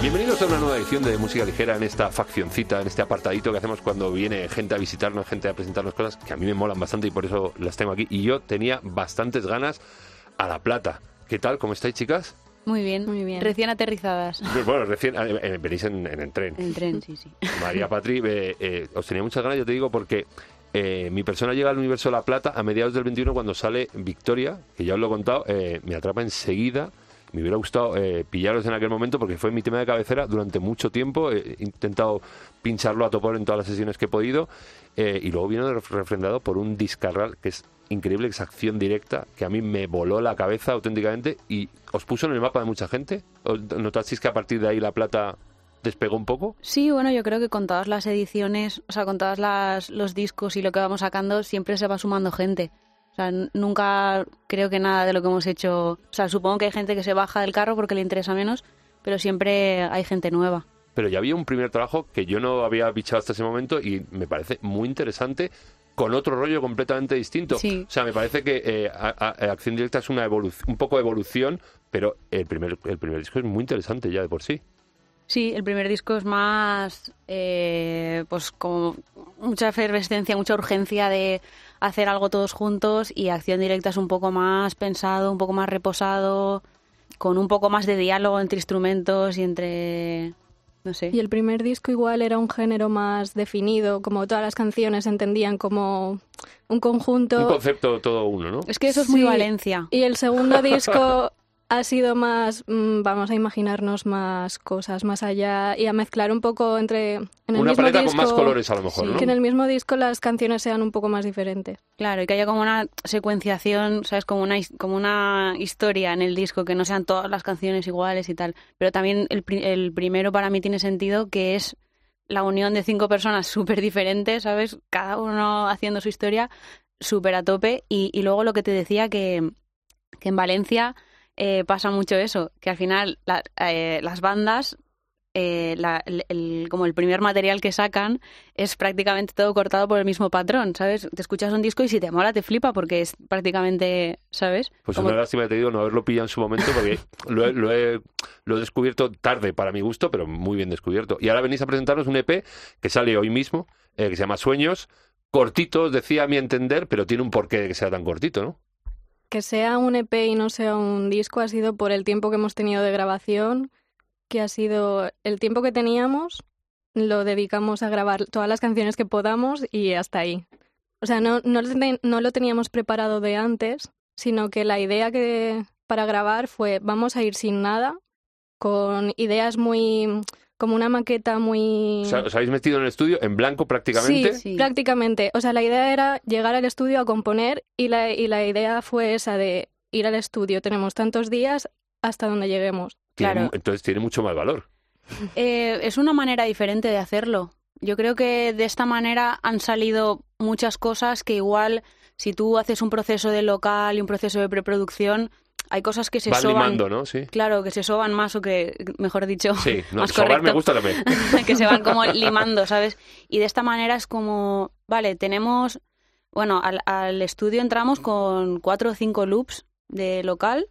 Bienvenidos a una nueva edición de Música Ligera en esta faccioncita, en este apartadito que hacemos cuando viene gente a visitarnos, gente a presentarnos cosas que a mí me molan bastante y por eso las tengo aquí. Y yo tenía bastantes ganas a La Plata. ¿Qué tal? ¿Cómo estáis, chicas? Muy bien, Muy bien. Recién aterrizadas. Bueno, recién eh, eh, venís en, en el tren. En el tren, sí, sí. María Patri, eh, eh, os tenía muchas ganas, yo te digo, porque eh, mi persona llega al universo La Plata a mediados del 21 cuando sale Victoria, que ya os lo he contado, eh, me atrapa enseguida. Me hubiera gustado eh, pillaros en aquel momento porque fue mi tema de cabecera durante mucho tiempo. He intentado pincharlo a topor en todas las sesiones que he podido. eh, y luego vino refrendado por un discarral que es increíble, que es acción directa, que a mí me voló la cabeza auténticamente y os puso en el mapa de mucha gente. ¿Os ¿Notasteis que a partir de ahí La Plata despegó un poco? Sí, bueno, yo creo que con todas las ediciones, o sea, con todos los discos y lo que vamos sacando, siempre se va sumando gente. O sea, nunca creo que nada de lo que hemos hecho... O sea, supongo que hay gente que se baja del carro porque le interesa menos, pero siempre hay gente nueva. pero ya había un primer trabajo que yo no había bichado hasta ese momento y me parece muy interesante con otro rollo completamente distinto. Sí. O sea, me parece que eh, a- a- Acción Directa es una evolución, un poco de evolución, pero el primer, el primer disco es muy interesante ya de por sí. Sí, el primer disco es más, eh, pues como mucha efervescencia, mucha urgencia de hacer algo todos juntos y Acción Directa es un poco más pensado, un poco más reposado, con un poco más de diálogo entre instrumentos y entre, no sé. Y el primer disco igual era un género más definido, como todas las canciones se entendían como un conjunto. Un concepto todo uno, ¿no? Es que eso es muy Sí. Valencia. Y el segundo disco ha sido más, mm, vamos a imaginarnos más cosas más allá y a mezclar un poco entre... En el Una mismo paleta disco, con más colores a lo mejor, sí, ¿no? Que en el mismo disco las canciones sean un poco más diferentes. Claro, y que haya como una secuenciación, ¿sabes? Como una, como una historia en el disco, que no sean todas las canciones iguales y tal. Pero también el, el primero para mí tiene sentido que es la unión de cinco personas súper diferentes, ¿sabes? Cada uno haciendo su historia súper a tope. Y, y luego lo que te decía que, que en Valencia eh, pasa mucho eso, que al final la- eh, las bandas, eh, la- el- el- como el primer material que sacan es prácticamente todo cortado por el mismo patrón, ¿sabes? Te escuchas un disco y si te mola te flipa porque es prácticamente, ¿sabes? Pues Como- una lástima, te digo, no haberlo pillado en su momento porque lo he, lo, he, lo he descubierto tarde para mi gusto, pero muy bien descubierto. Y ahora venís a presentarnos un EP que sale hoy mismo, eh, que se llama Sueños. Cortito, decía a mi entender, pero tiene un porqué de que sea tan cortito, ¿no? Que sea un EP y no sea un disco ha sido por el tiempo que hemos tenido de grabación, que ha sido el tiempo que teníamos, lo dedicamos a grabar todas las canciones que podamos y hasta ahí. O sea, no, no, lo, teníamos preparado de antes, sino que la idea que para grabar fue vamos a ir sin nada, con ideas muy como una maqueta muy O sea, os habéis metido en el estudio en blanco prácticamente. Sí, Sí. prácticamente. O sea, la idea era llegar al estudio a componer y la, y la idea fue esa de ir al estudio. Tenemos tantos días hasta donde lleguemos. Tiene Claro. entonces tiene mucho más valor. Eh, es una manera diferente de hacerlo. Yo creo que de esta manera han salido muchas cosas que igual si tú haces un proceso de local y un proceso de preproducción, hay cosas que se Van soban. limando, ¿no? Sí. Claro, que se soban más o que, mejor dicho, Sí, no, más sobar me correcto. gusta también. que se van como limando, ¿sabes? Y de esta manera es como, vale, tenemos, bueno, al, al estudio entramos con cuatro o cinco loops de local,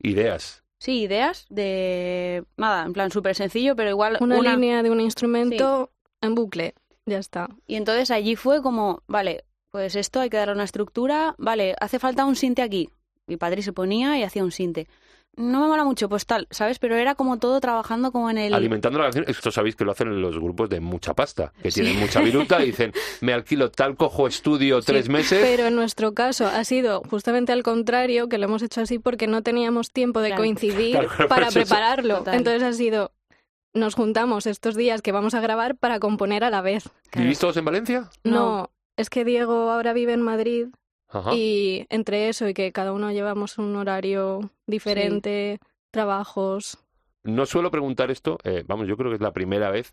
Ideas. sí, ideas de, nada, en plan súper sencillo, pero igual Una, una... línea de un instrumento en bucle. Ya está. Y entonces allí fue como, vale, pues esto hay que darle una estructura, vale, hace falta un sinte aquí. Mi padre se ponía y hacía un sinte. No me mola mucho, pues tal, ¿sabes? Pero era como todo trabajando como en el... Alimentando la canción. Esto sabéis que lo hacen en los grupos de mucha pasta, que Sí. tienen mucha viruta y dicen, me alquilo tal cojo estudio tres meses. Pero en nuestro caso ha sido justamente al contrario, que lo hemos hecho así porque no teníamos tiempo de Claro. coincidir Claro, claro, para prepararlo. Total. Entonces ha sido, nos juntamos estos días que vamos a grabar para componer a la vez. ¿Vivís todos en Valencia? No, es que Diego ahora vive en Madrid Ajá. y entre eso y que cada uno llevamos un horario diferente, trabajos. No suelo preguntar esto, eh, vamos, yo creo que es la primera vez,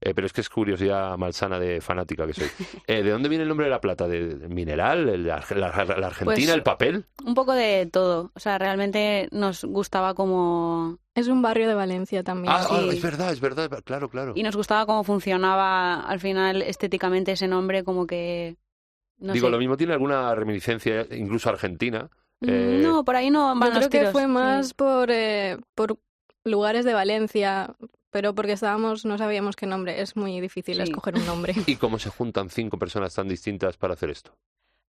eh, pero es que es curiosidad malsana de fanática que soy. Eh, ¿De dónde viene el nombre de la plata? ¿De, de mineral? ¿El- ¿La, la- la Argentina? Pues- ¿El papel? Un poco de todo. O sea, realmente nos gustaba como... Es un barrio de Valencia también. Ah, ah, sí. es verdad, es verdad, claro, claro. Y nos gustaba cómo funcionaba al final estéticamente ese nombre, como que... No Digo, sé. lo mismo tiene alguna reminiscencia, incluso argentina. eh, No, por ahí no van Yo los creo que tiros, fue sí. más por, eh, por lugares de Valencia. pero porque estábamos, no sabíamos qué nombre. Es muy difícil Sí. escoger un nombre. ¿Y cómo se juntan cinco personas tan distintas para hacer esto?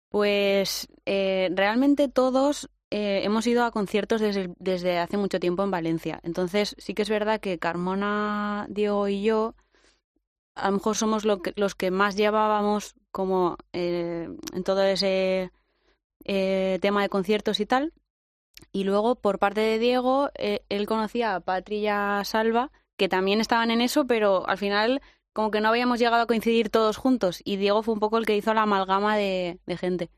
Pues eh, realmente todos eh, hemos ido a conciertos desde, desde hace mucho tiempo en Valencia. Entonces sí que es verdad que Carmona, Diego y yo a lo mejor somos lo que- los que más llevábamos como eh, en todo ese eh, tema de conciertos y tal. Y luego por parte de Diego, eh, él conocía a Patri y a Salva, que también estaban en eso, pero al final como que no habíamos llegado a coincidir todos juntos. Y Diego fue un poco el que hizo la amalgama de, gente.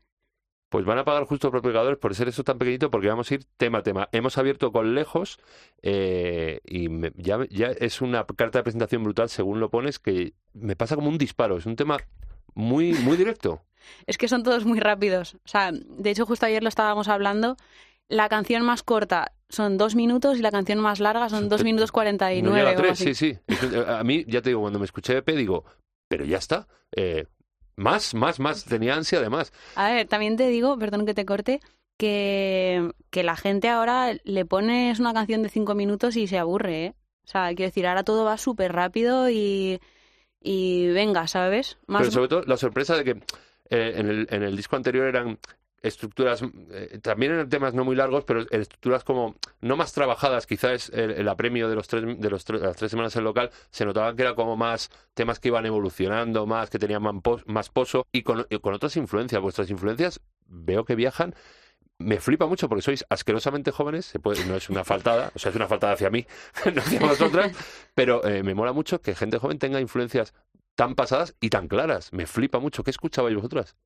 Pues van a pagar justo los propagadores por ser esto tan pequeñito porque vamos a ir tema a tema. Hemos abierto con lejos eh, y me- ya, ya es una carta de presentación brutal según lo pones que me pasa como un disparo. Es un tema muy, muy directo. Es que son todos muy rápidos. O sea, de hecho, justo ayer lo estábamos hablando. La canción más corta son dos minutos y la canción más larga son dos minutos cuarenta y nueve. sí, sí. Un- A mí, ya te digo, cuando me escuché EP digo, pero ya está. eh, más, más, más. Tenía ansia además. A ver, también te digo, perdón que te corte, que, que la gente ahora le pones una canción de cinco minutos y se aburre, ¿eh? O sea, quiero decir, ahora todo va súper rápido y, y venga, ¿sabes? Más, Pero sobre todo la sorpresa de que eh, en, el, en el disco anterior eran estructuras, eh, también eran temas no muy largos, pero estructuras como no más trabajadas, quizás el, el apremio de los tres, de los tres- las tres semanas en local, se notaba que era como más temas que iban evolucionando, más que tenían más pozo y con, y con otras influencias. Vuestras influencias veo que viajan. Me flipa mucho porque sois asquerosamente jóvenes, se puede- no es una faltada, o sea, es una faltada hacia mí, no hacia vosotras, pero eh, me mola mucho que gente joven tenga influencias tan pasadas y tan claras. Me flipa mucho. ¿Qué escuchabais vosotras?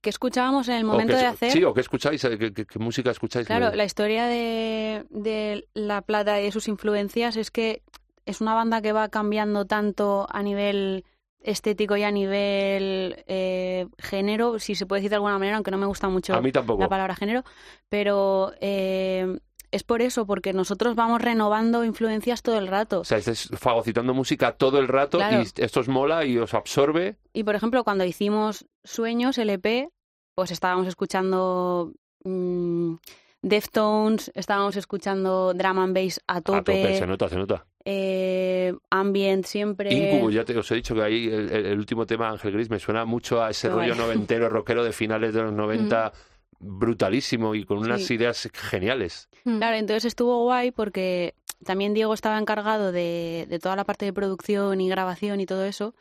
que escuchábamos en el momento qué- de hacer. Sí, o qué escucháis, eh, qué, qué- qué música escucháis. Claro, la historia de, de La Plata y de sus influencias es que es una banda que va cambiando tanto a nivel estético y a nivel eh, género, si se puede decir de alguna manera, aunque no me gusta mucho A mí la palabra género, pero eh, es por eso, porque nosotros vamos renovando influencias todo el rato. O sea, estáis fagocitando música todo el rato Claro. y esto os mola y os absorbe. Y por ejemplo, cuando hicimos Sueños, LP, pues estábamos escuchando mm, Deftones, estábamos escuchando drum and bass a A tope, tope, se nota, se nota. Eh, ambient siempre. Incubo, ya te, os he dicho que ahí el, último tema, Ángel Gris, me suena mucho a ese rollo noventero, rockero de finales de los 90, brutalísimo y con unas Sí. ideas geniales. Claro, entonces estuvo guay porque también Diego estaba encargado de, de toda la parte de producción y grabación y todo eso.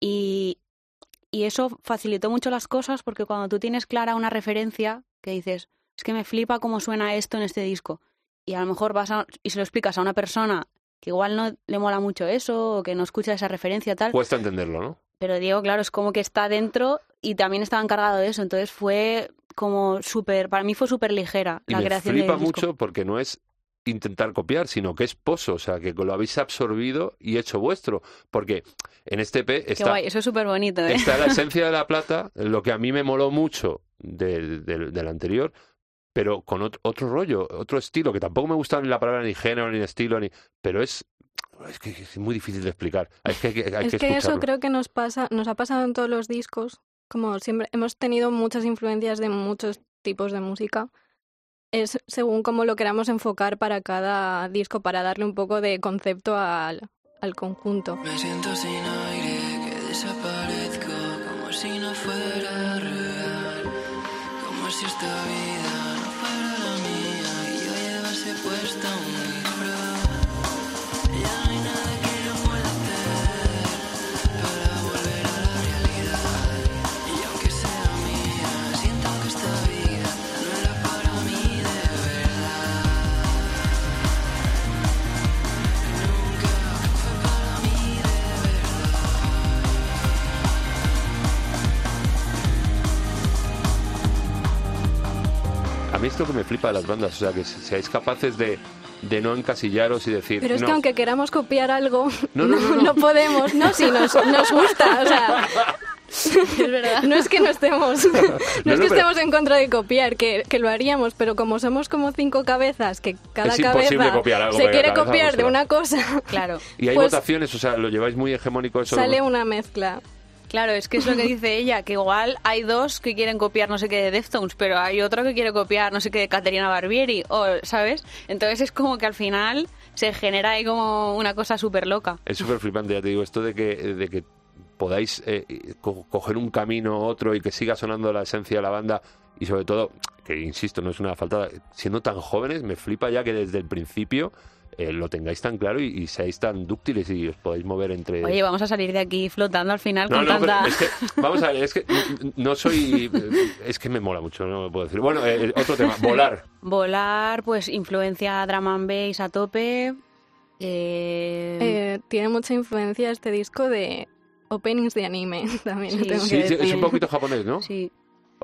Y, y eso facilitó mucho las cosas porque cuando tú tienes clara una referencia que dices, es que me flipa cómo suena esto en este disco. Y a lo mejor vas a- y se lo explicas a una persona que igual no le mola mucho eso o que no escucha esa referencia tal. Cuesta entenderlo, ¿no? Pero Diego, claro, es como que está dentro y también estaba encargado de eso. Entonces fue como súper, para mí fue súper ligera Y la me creación flipa del disco. mucho porque no es intentar copiar, sino que es pozo, o sea, que lo habéis absorbido y hecho vuestro. Porque en este EP Qué está, guay, eso es súper bonito, ¿eh? está la esencia de la plata, lo que a mí me moló mucho del, del- del anterior, pero con ot- otro rollo, otro estilo, que tampoco me gusta ni la palabra ni género, ni estilo, ni pero es, es que es muy difícil de explicar. Es que hay que, hay es que que eso creo que nos pasa, nos ha pasado en todos los discos. Como siempre, hemos tenido muchas influencias de muchos tipos de música. Es según cómo lo queramos enfocar para cada disco, para darle un poco de concepto al, al conjunto. Me siento sin aire, que desaparezco como si no fuera real. Como si esta vida estão me flipa de las bandas, o sea, que seáis capaces de, de no encasillaros y decir... Pero es "No, que aunque queramos copiar algo, No, no, no, no, no. no podemos. No, si nos, nos gusta. O sea, Es verdad. no es que no estemos, no, No, es no, que pero- estemos en contra de copiar, que, que lo haríamos, pero como somos como cinco cabezas, que cada cabeza copiar algo, se quiere cabeza copiar de vuestra. una cosa, Claro, Y hay pues- votaciones, o sea, lo lleváis muy hegemónico eso. sale una mezcla. Claro, es que es lo que dice ella, que igual hay dos que quieren copiar no sé qué de Deftones, pero hay otro que quiere copiar no sé qué de Caterina Barbieri, o, ¿sabes? Entonces es como que al final se genera ahí como una cosa súper loca. Es súper flipante, ya te digo, esto de que, de que podáis eh, co- coger un camino u otro y que siga sonando la esencia de la banda y sobre todo, que insisto, no es una faltada, siendo tan jóvenes, me flipa ya que desde el principio eh, lo tengáis tan claro y, y seáis tan dúctiles y os podáis mover entre... Oye, vamos a salir de aquí flotando al final No, con no, tanta... es que, vamos a ver, es que no soy, es que me mola mucho, no me puedo decir. Bueno, eh, otro tema, volar. Volar, pues influencia drum and bass a tope. Eh, Eh, tiene mucha influencia este disco de openings de anime, también lo Sí. tengo Sí, que sí, es un poquito japonés, ¿no? sí,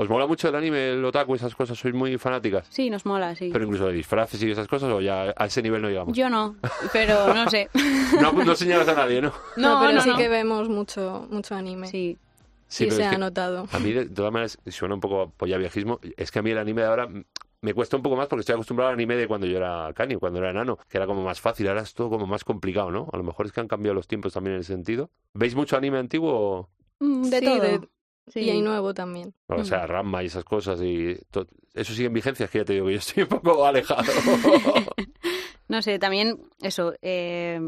¿Os mola mucho el anime, el otaku, esas cosas? ¿Sois muy fanáticas? sí, nos mola, sí. Pero incluso de disfraces y esas cosas, o ya a ese nivel no llegamos. Yo no, pero no sé. No, no señalas a nadie, ¿no? No, No, pero no, sí no. que vemos mucho, mucho anime. Sí, Sí, pero se es ha notado. A mí, de todas maneras, suena un poco polla viejismo. Es que a mí el anime de ahora me cuesta un poco más porque estoy acostumbrado al anime de cuando yo era cani, cuando era enano, que era como más fácil. Ahora es todo como más complicado, ¿no? A lo mejor es que han cambiado los tiempos también en ese sentido. ¿Veis mucho anime antiguo? o- Mm, de Sí, todo. de- Sí. Y hay nuevo también. O Mm. sea, Ramma y esas cosas y to- eso sigue en vigencia, es que ya te digo que yo estoy un poco alejado. No sé, también eso, eh,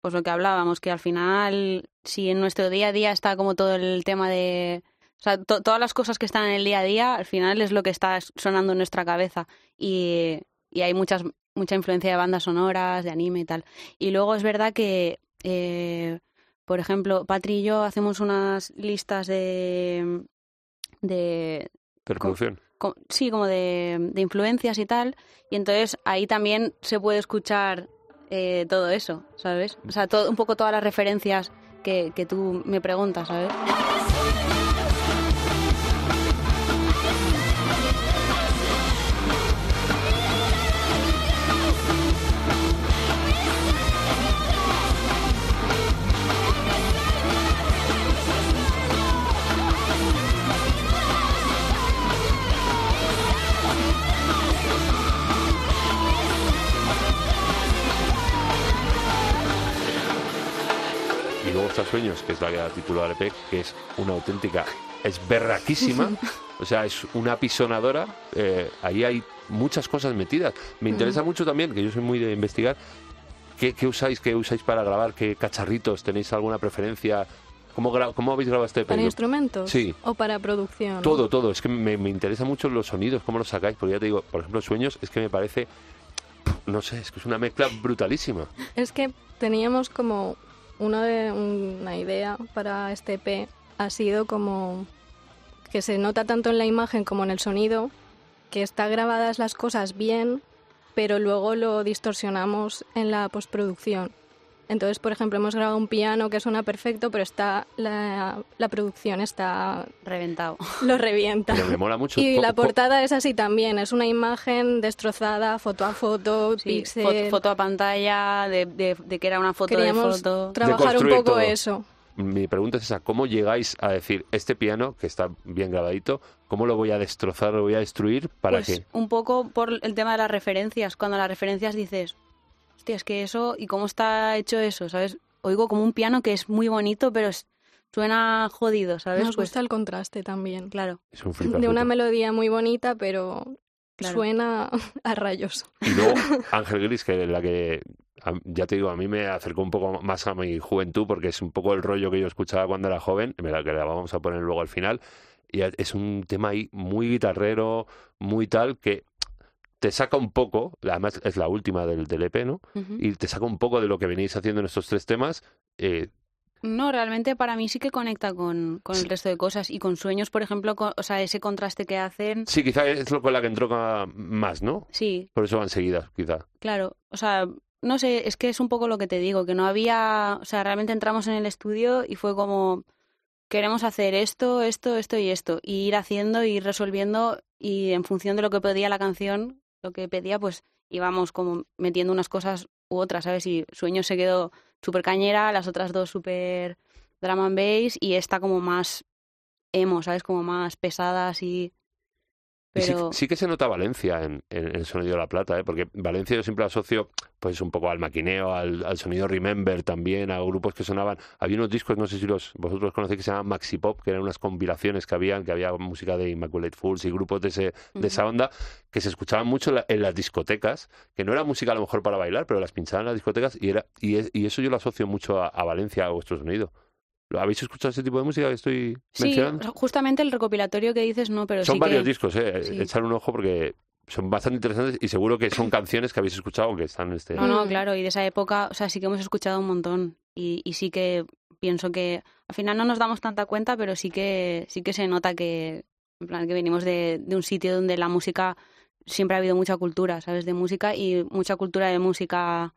pues lo que hablábamos, que al final, si en nuestro día a día está como todo el tema de... O sea, to- todas las cosas que están en el día a día, al final es lo que está sonando en nuestra cabeza. Y, y hay muchas, mucha influencia de bandas sonoras, de anime y tal. Y luego es verdad que, eh, por ejemplo, Patri y yo hacemos unas listas de... de Percusión. co- sí, como de, de influencias y tal, y entonces ahí también se puede escuchar eh, todo eso, ¿sabes? O sea, todo, un poco todas las referencias que, que tú me preguntas, ¿sabes? Sueños, que es la que da título al EP, que es una auténtica, es berraquísima, o sea, es una apisonadora, eh, ahí hay muchas cosas metidas. Me interesa mucho también, que yo soy muy de investigar, ¿qué, qué usáis, qué usáis para grabar, qué cacharritos, tenéis alguna preferencia, cómo, cómo habéis grabado este EP? ¿Para instrumentos? Sí. ¿O para producción? Todo, todo, es que me, me interesa mucho los sonidos, cómo los sacáis, porque ya te digo, por ejemplo, Sueños, es que me parece, no sé, es que es una mezcla brutalísima. Es que teníamos como una, de, una idea para este EP ha sido como que se nota tanto en la imagen como en el sonido que está grabadas las cosas bien, pero luego lo distorsionamos en la postproducción. Entonces, por ejemplo, hemos grabado un piano que suena perfecto, pero está la, la producción está Reventado. lo revienta. Pero me mola mucho. Y la portada es así también, es una imagen destrozada, foto a foto, Sí, pixel. fo- foto a pantalla, de, de- de que era una foto Queríamos de foto. trabajar un poco todo. eso. Mi pregunta es esa, ¿cómo llegáis a decir, este piano, que está bien grabadito, cómo lo voy a destrozar, lo voy a destruir para Pues que... un poco por el tema de las referencias. Cuando las referencias dices, hostia, es que eso, ¿y cómo está hecho eso? ¿Sabes? Oigo como un piano que es muy bonito, pero es- suena jodido, ¿sabes? Nos Pues, gusta el contraste también. Claro. Es un flipa, De una flipa. melodía muy bonita, pero Claro. suena a rayos. Y luego Ángel Gris, que es la que, ya te digo, a mí me acercó un poco más a mi juventud, porque es un poco el rollo que yo escuchaba cuando era joven, me la que la vamos a poner luego al final, y es un tema ahí muy guitarrero, muy tal, que te saca un poco, además es la última del, del EP, ¿no? Y te saca un poco de lo que venís haciendo en estos tres temas, eh, No, realmente para mí sí que conecta con, con el resto de cosas y con sueños, por ejemplo, con- o sea, ese contraste que hacen. Sí, quizá es lo con la que entroca más, ¿no? Sí, Por eso van seguidas, quizá. claro. O sea, no sé, es que es un poco lo que te digo, que no había, o sea, realmente entramos en el estudio y fue como, queremos hacer esto, esto, esto y esto, y ir haciendo, ir resolviendo y en función de lo que pedía la canción, lo que pedía, pues íbamos como metiendo unas cosas u otras, ¿sabes? Y Sueños se quedó súper cañera, las otras dos súper drama and bass y esta como más emo, ¿sabes? Como más pesada así. Sí- Pero sí, que se nota Valencia en, en el sonido de La Plata, ¿eh? porque Valencia yo siempre asocio pues un poco al maquineo, al, al sonido Remember también, a grupos que sonaban. Había unos discos, no sé si los vosotros conocéis, que se llamaban Maxi Pop, que eran unas compilaciones que habían, que había música de Immaculate Fools y grupos de, ese, de esa onda que se escuchaban mucho en, la- en las discotecas, que no era música a lo mejor para bailar, pero las pinchaban en las discotecas y, era, y, es- y eso yo lo asocio mucho a, a Valencia, a vuestro sonido. ¿Lo- ¿Habéis escuchado ese tipo de música que estoy sí, mencionando? justamente el recopilatorio que dices no, pero Son sí varios que... discos, eh. sí. Echar un ojo porque son bastante interesantes y seguro que son canciones que habéis escuchado que están en este. No, no, claro, y de esa época, o sea, sí que hemos escuchado un montón y, y sí que pienso que al final no nos damos tanta cuenta, pero sí que sí que se nota que en plan que venimos de, de un sitio donde la música siempre ha habido mucha cultura, ¿sabes? De música y mucha cultura de música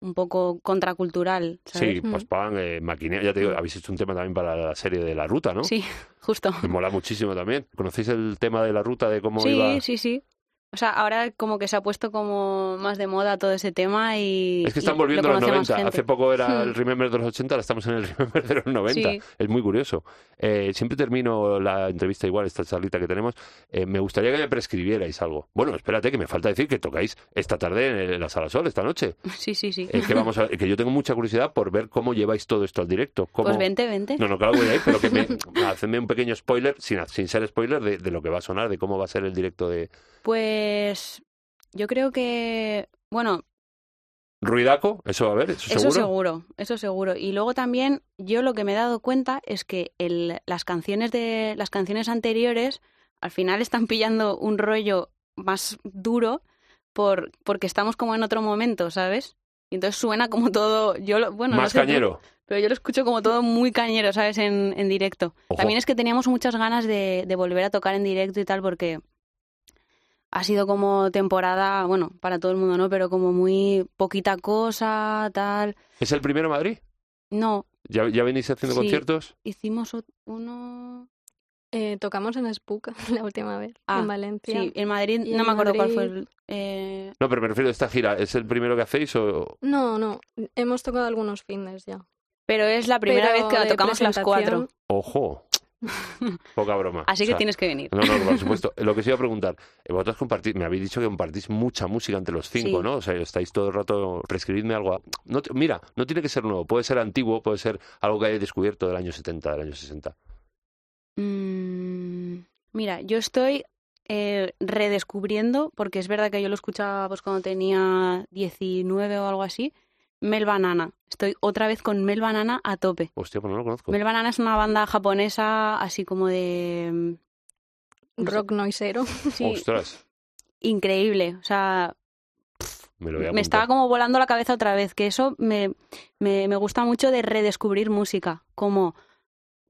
un poco contracultural, ¿sabes? Sí, pues pan, eh, maquineo. Ya te digo, Mm. habéis hecho un tema también para la serie de La Ruta, ¿no? Sí, justo. Me mola muchísimo también. ¿Conocéis el tema de La Ruta, de cómo Sí, iba? sí, sí. O sea, ahora como que se ha puesto como más de moda todo ese tema y... Es que están lo volviendo a los conoce más 90. gente. Hace poco era el Remember de los 80, ahora estamos en el Remember de los 90. Sí. Es muy curioso. Eh, siempre termino la entrevista igual, esta charlita que tenemos. Eh, me gustaría que me prescribierais algo. Bueno, espérate, que me falta decir que tocáis esta tarde en la Sala Sol, esta noche. Sí, sí, sí. Eh, que, vamos a- que yo tengo mucha curiosidad por ver cómo lleváis todo esto al directo. Cómo... Pues vente, vente. No, no, claro, voy a ir, pero que me, hacedme un pequeño spoiler, sin, sin ser spoiler, de, de lo que va a sonar, de cómo va a ser el directo de Pues yo creo que, bueno, Ruidaco, eso va a haber, eso seguro. eso seguro, eso seguro. Y luego también yo lo que me he dado cuenta es que el, las canciones de las canciones anteriores al final están pillando un rollo más duro por porque estamos como en otro momento, ¿sabes? Y entonces suena como todo, yo lo, bueno, no Más tú, cañero. pero yo lo escucho como todo muy cañero, ¿sabes? En, en directo. Ojo. También es que teníamos muchas ganas de, de volver a tocar en directo y tal, porque ha sido como temporada, bueno, para todo el mundo, ¿no? Pero como muy poquita cosa, tal. ¿Es el primero Madrid? No, ¿Ya, ya venís haciendo Sí. conciertos? hicimos uno. Eh, tocamos en Spook la última vez, Ah, en Valencia. Sí, en Madrid, Y no en me acuerdo cuál fue el. eh, No, pero me refiero a esta gira. ¿Es el primero que hacéis o...? No, no, hemos tocado algunos fines ya. pero es la primera Pero vez que la tocamos las cuatro. ¡Ojo! Poca broma. Así O que tienes que venir. No, no, por supuesto. Lo que os iba a preguntar, eh, vosotros compartís, me habéis dicho que compartís mucha música entre los cinco, Sí. ¿no? O sea, estáis todo el rato, prescribidme algo. No, mira, no tiene que ser nuevo, puede ser antiguo, puede ser algo que hayáis descubierto del año 70, del año 60. Mm, mira, yo estoy eh, redescubriendo, porque es verdad que yo lo escuchaba pues, cuando tenía 19 o algo así, Mel Banana. Estoy otra vez con Mel Banana a tope. Hostia, pues no lo conozco. Mel Banana es una banda japonesa así como de... mm, rock noisero. sí, Ostras, increíble. O sea, me lo voy a me estaba como volando la cabeza otra vez, que eso me, me, me gusta mucho de redescubrir música, como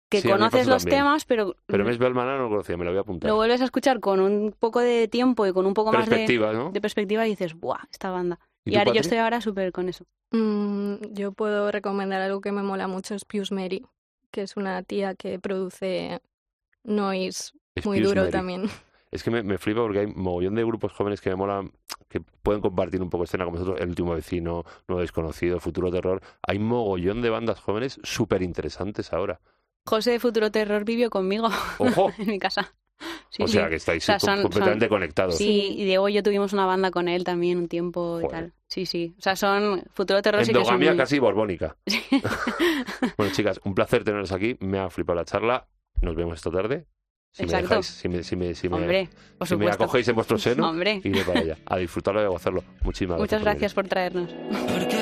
que Sí, conoces los también. temas, pero, Pero Mes Belmana no lo conocía, me lo voy a apuntar. lo vuelves a escuchar con un poco de tiempo y con un poco más de, Perspectiva, ¿no? de perspectiva y dices, ¡buah! Esta banda. ¿Y ahora yo estoy ahora súper con eso. Mm, yo puedo recomendar algo que me mola mucho, es Pius Mary, que es una tía que produce noise Es muy Pius duro Mary. también. Es que me, me flipa porque hay mogollón de grupos jóvenes que me molan, que pueden compartir un poco escena con nosotros. El último vecino, Nuevo Desconocido, Futuro Terror. Hay mogollón de bandas jóvenes súper interesantes ahora. José de Futuro Terror vivió conmigo ¡Ojo! en mi casa. Sí, o sí. sea, que estáis O sea, son- completamente son- conectados. Sí, y Diego y yo tuvimos una banda con él también un tiempo y Joder. tal. Sí, sí. O sea, son Futuro Terror sí Endogamia muy- casi borbónica. bueno, chicas, un placer teneros aquí. Me ha flipado la charla. Nos vemos esta tarde. Si me Exacto. dejáis, si me, si me, si me- Hombre, por si me acogéis en vuestro seno, Hombre. iré para allá. A disfrutarlo y a gozarlo. Muchísimas Muchas gracias. gracias por traernos. Porque